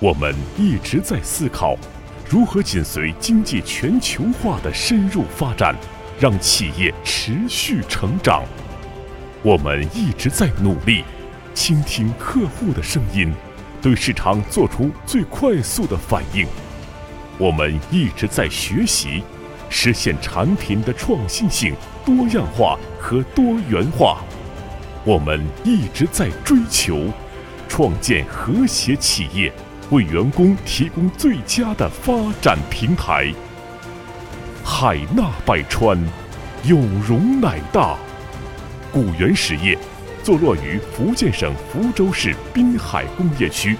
我们一直在思考，如何紧随经济全球化的深入发展，让企业持续成长。我们一直在努力，倾听客户的声音，对市场做出最快速的反应。我们一直在学习，实现产品的创新性、多样化和多元化。我们一直在追求，创建和谐企业，为员工提供最佳的发展平台。海纳百川，有容乃大。古源实业坐落于福建省福州市滨海工业区